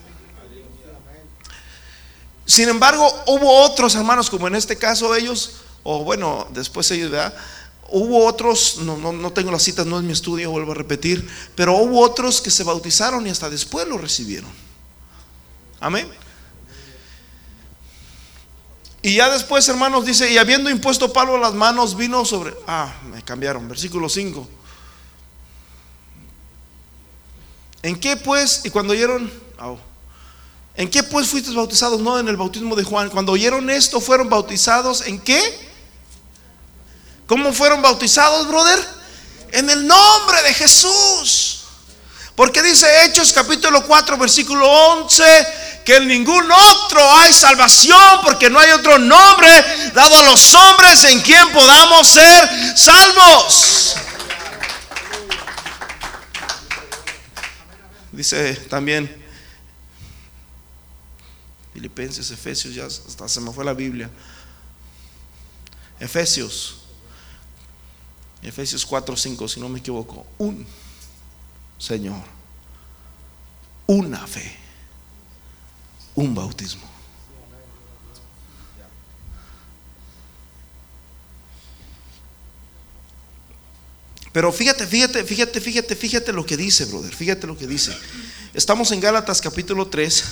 Sin embargo, hubo otros hermanos, como en este caso ellos, o bueno, después ellos, ¿verdad? Hubo otros, no, no, no tengo las citas, no es mi estudio, vuelvo a repetir, pero hubo otros que se bautizaron y hasta después lo recibieron. Amén. Y ya después, hermanos, dice, y habiendo impuesto Pablo las manos, vino sobre... Ah, me cambiaron, versículo 5. ¿En qué pues? Y cuando oyeron... ¿En qué pues fuiste bautizados? No en el bautismo de Juan. Cuando oyeron esto, fueron bautizados. ¿En qué? ¿Cómo fueron bautizados, brother? En el nombre de Jesús. Porque dice Hechos capítulo 4, versículo 11, que en ningún otro hay salvación, porque no hay otro nombre dado a los hombres en quien podamos ser salvos. Dice también Filipenses, Efesios, ya hasta se me fue la Biblia. Efesios, Efesios 4, 5, si no me equivoco. Un Señor, una fe, un bautismo. Pero fíjate, fíjate, fíjate, fíjate, fíjate lo que dice, brother. Fíjate lo que dice. Estamos en Gálatas capítulo 3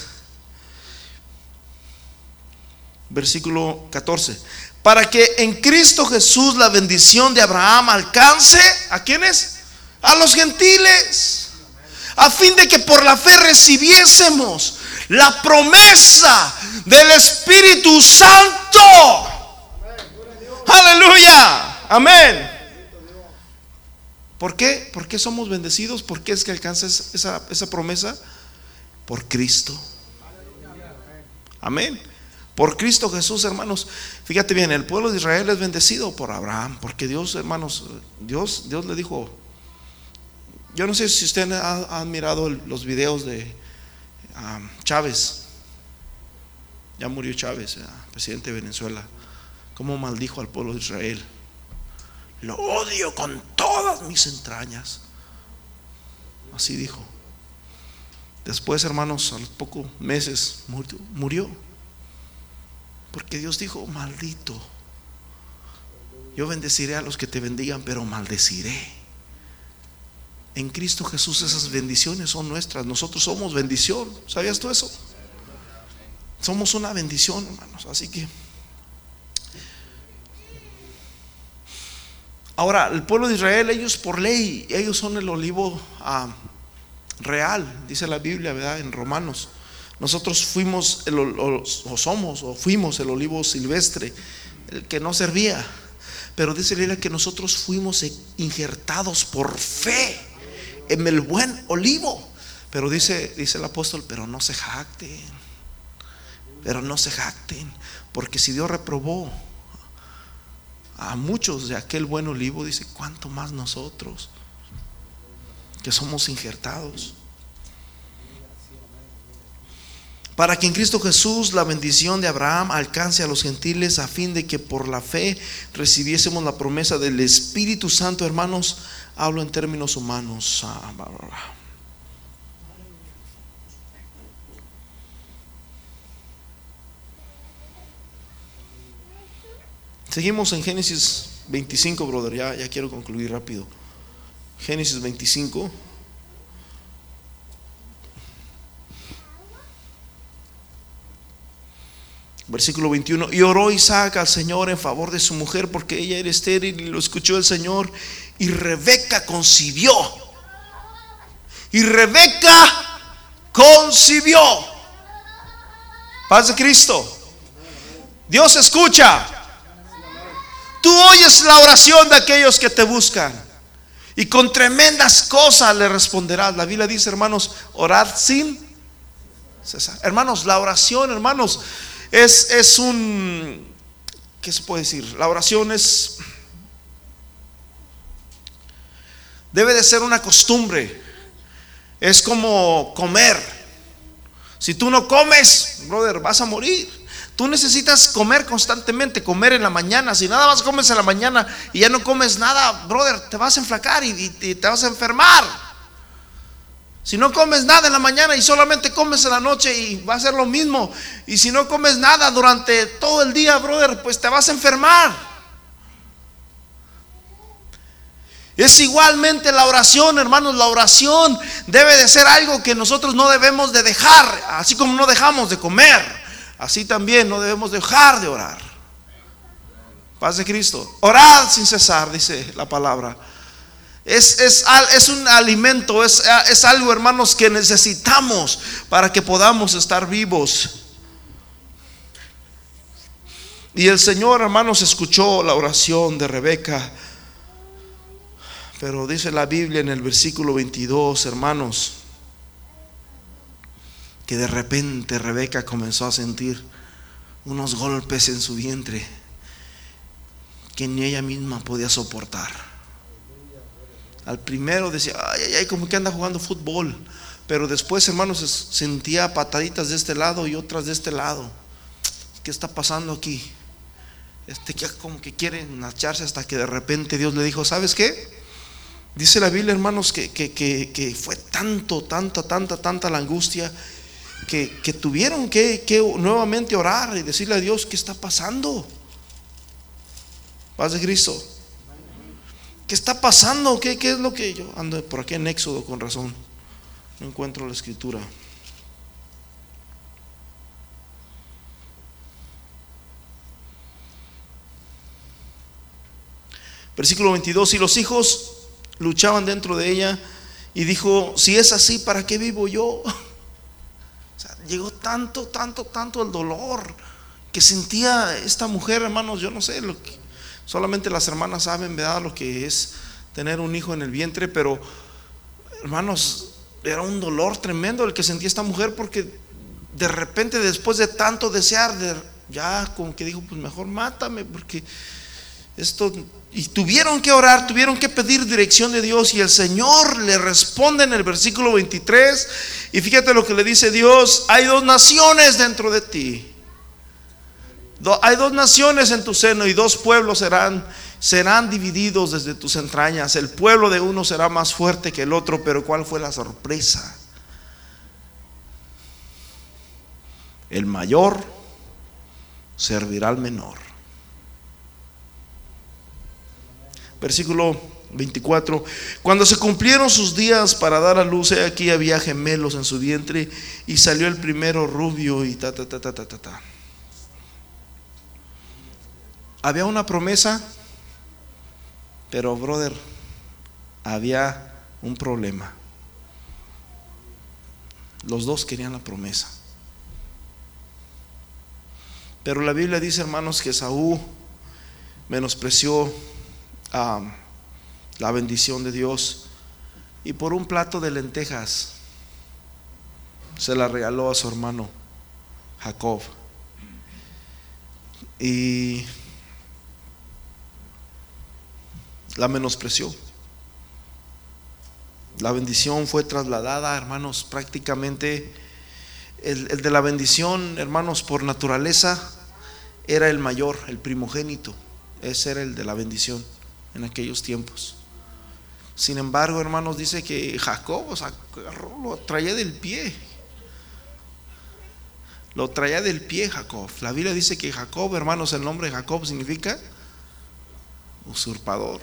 versículo 14. Para que en Cristo Jesús la bendición de Abraham alcance a quienes? A los gentiles. A fin de que por la fe recibiésemos la promesa del Espíritu Santo. Aleluya. Amén. ¿Por qué? ¿Por qué somos bendecidos? ¿Por qué es que alcanzas esa, esa promesa? Por Cristo. Amén. Por Cristo Jesús, hermanos. Fíjate bien, el pueblo de Israel es bendecido por Abraham, porque Dios, hermanos, Dios, Dios le dijo. Yo no sé si ustedes han, mirado los videos de um, Chávez. Ya murió Chávez, presidente de Venezuela. Cómo maldijo al pueblo de Israel. Lo odio con todas mis entrañas. Así dijo. Después, hermanos, a los pocos meses murió. Porque Dios dijo, maldito. Yo bendeciré a los que te bendigan, pero maldeciré. En Cristo Jesús esas bendiciones son nuestras. Nosotros somos bendición. ¿Sabías tú eso? Somos una bendición, hermanos. Así que... Ahora, el pueblo de Israel, ellos por ley, ellos son el olivo ah, real, dice la Biblia, ¿verdad? En Romanos. Nosotros fuimos, o somos, o fuimos el olivo silvestre, el que no servía. Pero dice la que nosotros fuimos injertados por fe en el buen olivo. Pero dice, dice el apóstol, pero no se jacten. Pero no se jacten. Porque si Dios reprobó a muchos de aquel buen olivo, dice, ¿cuánto más nosotros? Que somos injertados para que en Cristo Jesús la bendición de Abraham alcance a los gentiles a fin de que por la fe recibiésemos la promesa del Espíritu Santo, hermanos, hablo en términos humanos. Ah, Seguimos en Génesis 25, brother, ya, ya quiero concluir rápido. Génesis 25. Versículo 21. Y oró Isaac al Señor en favor de su mujer porque ella era estéril y lo escuchó el Señor. Y Rebeca concibió. Y Rebeca concibió. Paz de Cristo. Dios escucha. Tú oyes la oración de aquellos que te buscan. Y con tremendas cosas le responderás. La Biblia dice, hermanos, orad sin cesar. Hermanos, la oración, hermanos, es, es un, ¿qué se puede decir? La oración es, debe de ser una costumbre. Es como comer. Si tú no comes, brother, vas a morir. Tú necesitas comer constantemente, comer en la mañana. Si nada más comes en la mañana y ya no comes nada, brother, te vas a enflacar y, te vas a enfermar. Si no comes nada en la mañana y solamente comes en la noche y va a ser lo mismo. Y si no comes nada durante todo el día, brother, pues te vas a enfermar. Es igualmente la oración, hermanos, la oración debe de ser algo que nosotros no debemos de dejar, así como no dejamos de comer. Así también no debemos dejar de orar. Paz de Cristo. Orad sin cesar, dice la palabra. Es, es, un alimento, es, es algo, hermanos, que necesitamos para que podamos estar vivos. Y el Señor, hermanos, escuchó la oración de Rebeca. Pero dice la Biblia en el versículo 22, hermanos, que de repente Rebeca comenzó a sentir unos golpes en su vientre que ni ella misma podía soportar. Al primero decía, ay, ay, ay, como que anda jugando fútbol. Pero después, hermanos, sentía pataditas de este lado y otras de este lado. ¿Qué está pasando aquí? Este que como que quiere echarse hasta que de repente Dios le dijo, ¿sabes qué? Dice la Biblia, hermanos, que, que, que fue tanto, tanta, tanta, tanta la angustia que, tuvieron que, nuevamente orar y decirle a Dios qué está pasando. Paz de Cristo. ¿Qué está pasando? ¿Qué, ¿Qué es lo que yo ando por aquí en Éxodo con razón? No encuentro la escritura. Versículo 22, y los hijos luchaban dentro de ella y dijo, si es así, ¿para qué vivo yo? [LAUGHS] llegó tanto, tanto, tanto el dolor que sentía esta mujer, hermanos, yo no sé, lo que, solamente las hermanas saben, ¿verdad? Lo que es tener un hijo en el vientre, pero hermanos, era un dolor tremendo el que sentía esta mujer porque de repente después de tanto desear, de, ya como que dijo, pues mejor mátame porque esto y tuvieron que orar, tuvieron que pedir dirección de Dios y el Señor le responde en el versículo 23 y fíjate lo que le dice Dios, hay dos naciones dentro de ti. Hay dos naciones en tu seno y dos pueblos serán serán divididos desde tus entrañas. El pueblo de uno será más fuerte que el otro, pero ¿cuál fue la sorpresa? El mayor servirá al menor. Versículo 24. Cuando se cumplieron sus días para dar a luz, aquí había gemelos en su vientre y salió el primero rubio y ta, ta, ta, ta, ta, ta. Había una promesa, pero brother, había un problema. Los dos querían la promesa. Pero la Biblia dice, hermanos, que Saúl menospreció la bendición de Dios y por un plato de lentejas se la regaló a su hermano Jacob. Y la menospreció. La bendición fue trasladada, hermanos, prácticamente el, el, de la bendición, hermanos, por naturaleza, era el mayor, el primogénito. Ese era el de la bendición en aquellos tiempos. Sin embargo, hermanos, dice que Jacob lo traía del pie. Lo traía del pie Jacob. La Biblia dice que Jacob, hermanos, el nombre de Jacob significa usurpador.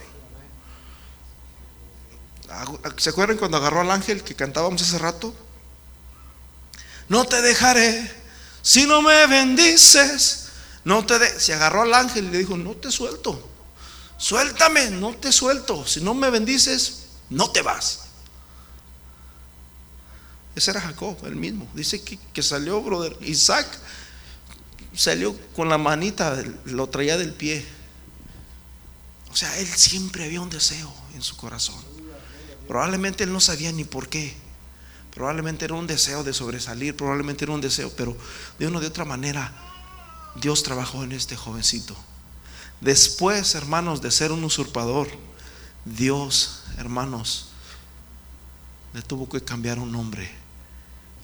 ¿Se acuerdan cuando agarró al ángel que cantábamos hace rato? No te dejaré Si no me bendices, no te de Se agarró al ángel y le dijo, no te suelto. Suéltame, no te suelto. Si no me bendices, no te vas. Ese era Jacob, el mismo. Dice que, que salió, brother. Isaac salió con la manita, lo traía del pie. O sea, él siempre había un deseo en su corazón. Probablemente él no sabía ni por qué. Probablemente era un deseo de sobresalir, probablemente era un deseo, pero de una de otra manera Dios trabajó en este jovencito. Después, hermanos, de ser un usurpador, Dios, hermanos, le tuvo que cambiar un nombre,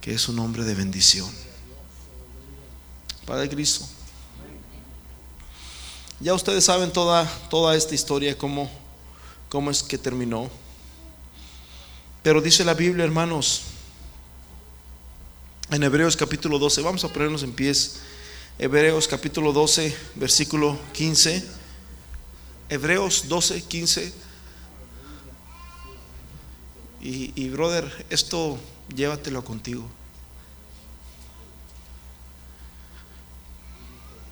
que es un nombre de bendición. Padre Cristo. Ya ustedes saben toda, toda esta historia, cómo, cómo es que terminó. Pero dice la Biblia, hermanos, en Hebreos capítulo 12, vamos a ponernos en pies. Hebreos capítulo 12, versículo 15. Hebreos 12, 15. Y, y brother, esto llévatelo contigo.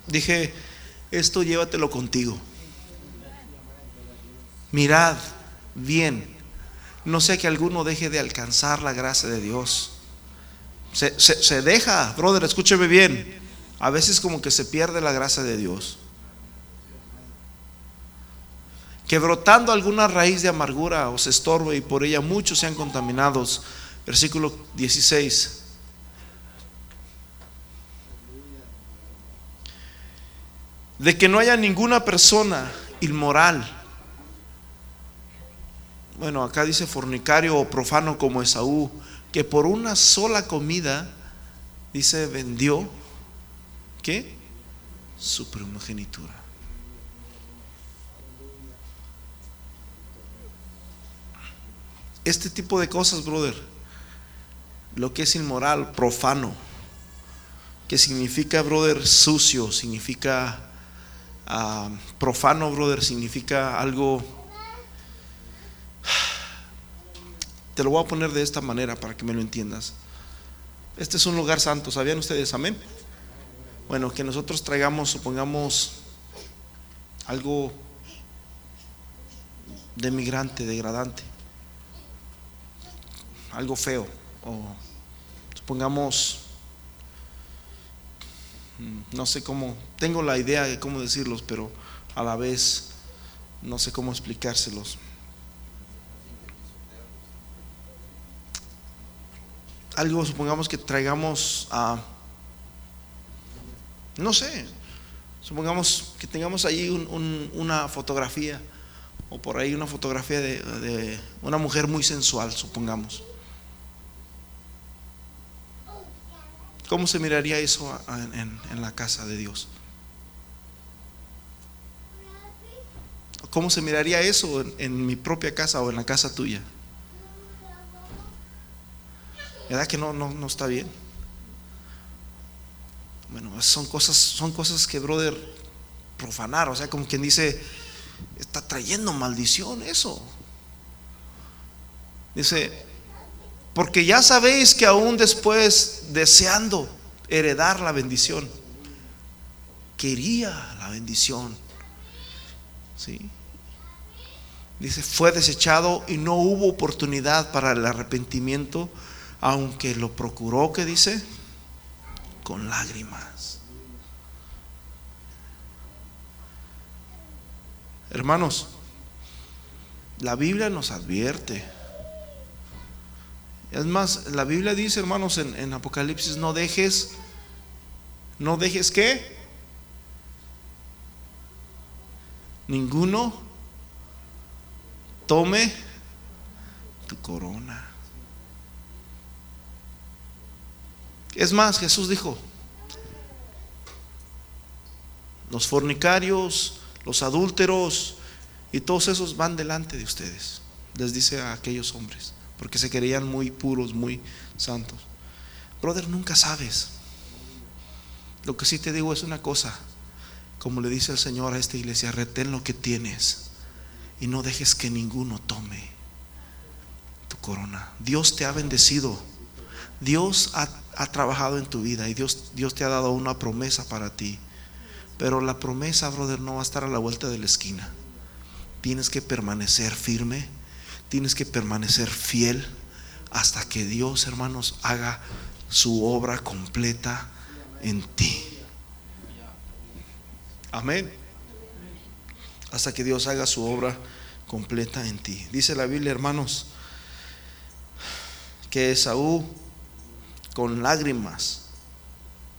Dije, esto llévatelo contigo. Mirad bien, no sea que alguno deje de alcanzar la gracia de Dios. Se, deja, brother, escúcheme bien. A veces como que se pierde la gracia de Dios. Que brotando alguna raíz de amargura os estorbe y por ella muchos sean contaminados. Versículo 16. De que no haya ninguna persona inmoral. Bueno, acá dice fornicario o profano como Esaú que por una sola comida, dice, vendió, ¿qué? Su primogenitura. Este tipo de cosas, brother, lo que es inmoral, profano, que significa, brother, sucio, significa ah, profano, brother, significa algo Te lo voy a poner de esta manera para que me lo entiendas. Este es un lugar santo, ¿sabían ustedes? Amén. Bueno, que nosotros traigamos, supongamos, algo de migrante, degradante, algo feo, o supongamos, no sé cómo, tengo la idea de cómo decirlos, pero a la vez no sé cómo explicárselos. Algo, supongamos que traigamos a, no sé, supongamos que tengamos ahí una fotografía, o por ahí una fotografía de, una mujer muy sensual, supongamos. ¿Cómo se miraría eso en, la casa de Dios? ¿Cómo se miraría eso en mi propia casa o en la casa tuya? ¿Verdad que no, no, no está bien? Bueno, son cosas, son cosas que, brother, profanar, o sea, como quien dice, está trayendo maldición eso. Dice, porque ya sabéis que aún después, deseando heredar la bendición, quería la bendición. ¿Sí? Dice, fue desechado y no hubo oportunidad para el arrepentimiento aunque lo procuró, que dice, con lágrimas. Hermanos, la Biblia nos advierte. Es más, la Biblia dice, hermanos, en, en Apocalipsis, no dejes, no dejes que ninguno tome tu corona. Es más, Jesús dijo, los fornicarios, los adúlteros y todos esos van delante de ustedes, les dice a aquellos hombres, porque se creían muy puros, muy santos. Brother, nunca sabes. Lo que sí te digo es una cosa, como le dice el Señor a esta iglesia, retén lo que tienes y no dejes que ninguno tome tu corona. Dios te ha bendecido Dios ha, trabajado en tu vida y Dios, Dios te ha dado una promesa para ti. Pero la promesa, brother, no va a estar a la vuelta de la esquina. Tienes que permanecer firme, tienes que permanecer fiel hasta que Dios, hermanos, haga su obra completa en ti. Amén. Hasta que Dios haga su obra completa en ti. Dice la Biblia, hermanos, que Esaú con lágrimas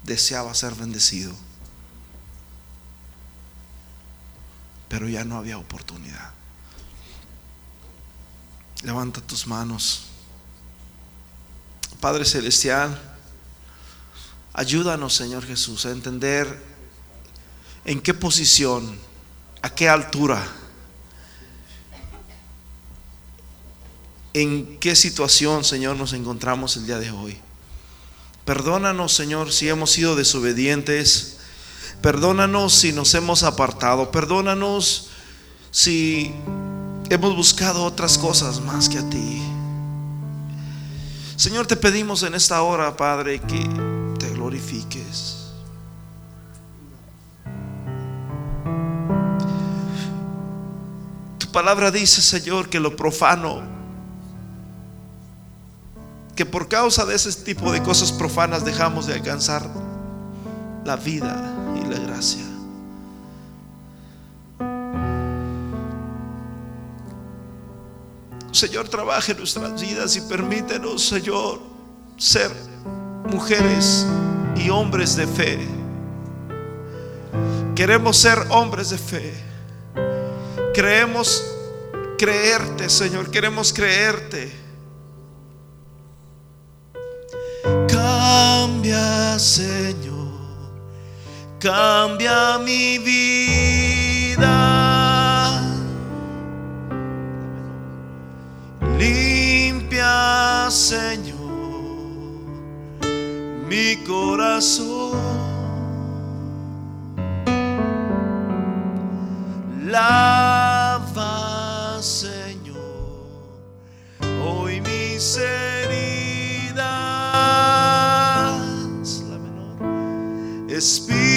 deseaba ser bendecido. Pero ya no había oportunidad. Levanta tus manos. Padre Celestial, ayúdanos, Señor Jesús, a entender en qué posición, a qué altura, en qué situación, Señor, nos encontramos el día de hoy. Perdónanos, Señor, si hemos sido desobedientes. Perdónanos si nos hemos apartado. Perdónanos si hemos buscado otras cosas más que a ti. Señor, te pedimos en esta hora, Padre, que te glorifiques. Tu palabra dice, Señor, que lo profano, que por causa de ese tipo de cosas profanas dejamos de alcanzar la vida y la gracia. Señor, trabaje nuestras vidas y permítenos, Señor, ser mujeres y hombres de fe. Queremos ser hombres de fe. Creemos creerte, Señor. Queremos creerte. Señor. Cambia mi vida. Limpia, Señor, mi corazón. Lava, Señor, hoy mis heridas. Menor.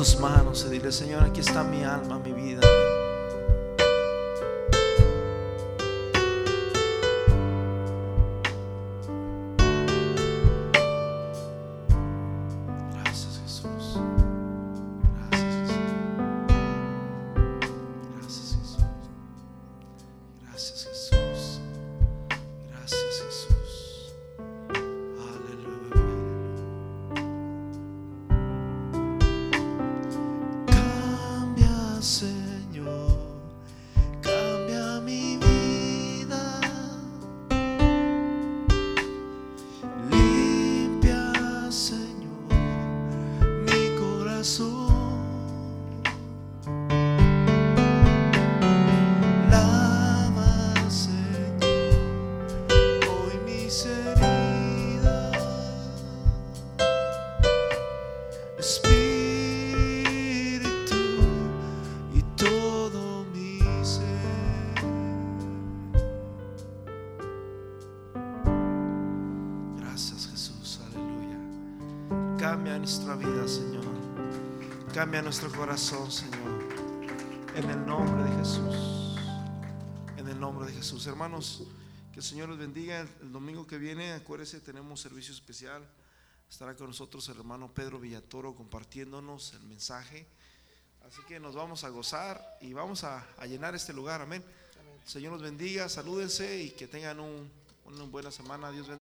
Tus manos y dile, Señor, aquí está mi alma, mi vida. Cambia nuestro corazón, Señor. En el nombre de Jesús. En el nombre de Jesús. Hermanos, que el Señor los bendiga. El domingo que viene, acuérdense, tenemos servicio especial. Estará con nosotros el hermano Pedro Villatoro compartiéndonos el mensaje. Así que nos vamos a gozar y vamos a, a llenar este lugar. Amén. Señor los bendiga, salúdense y que tengan un- una buena semana. Dios bendiga.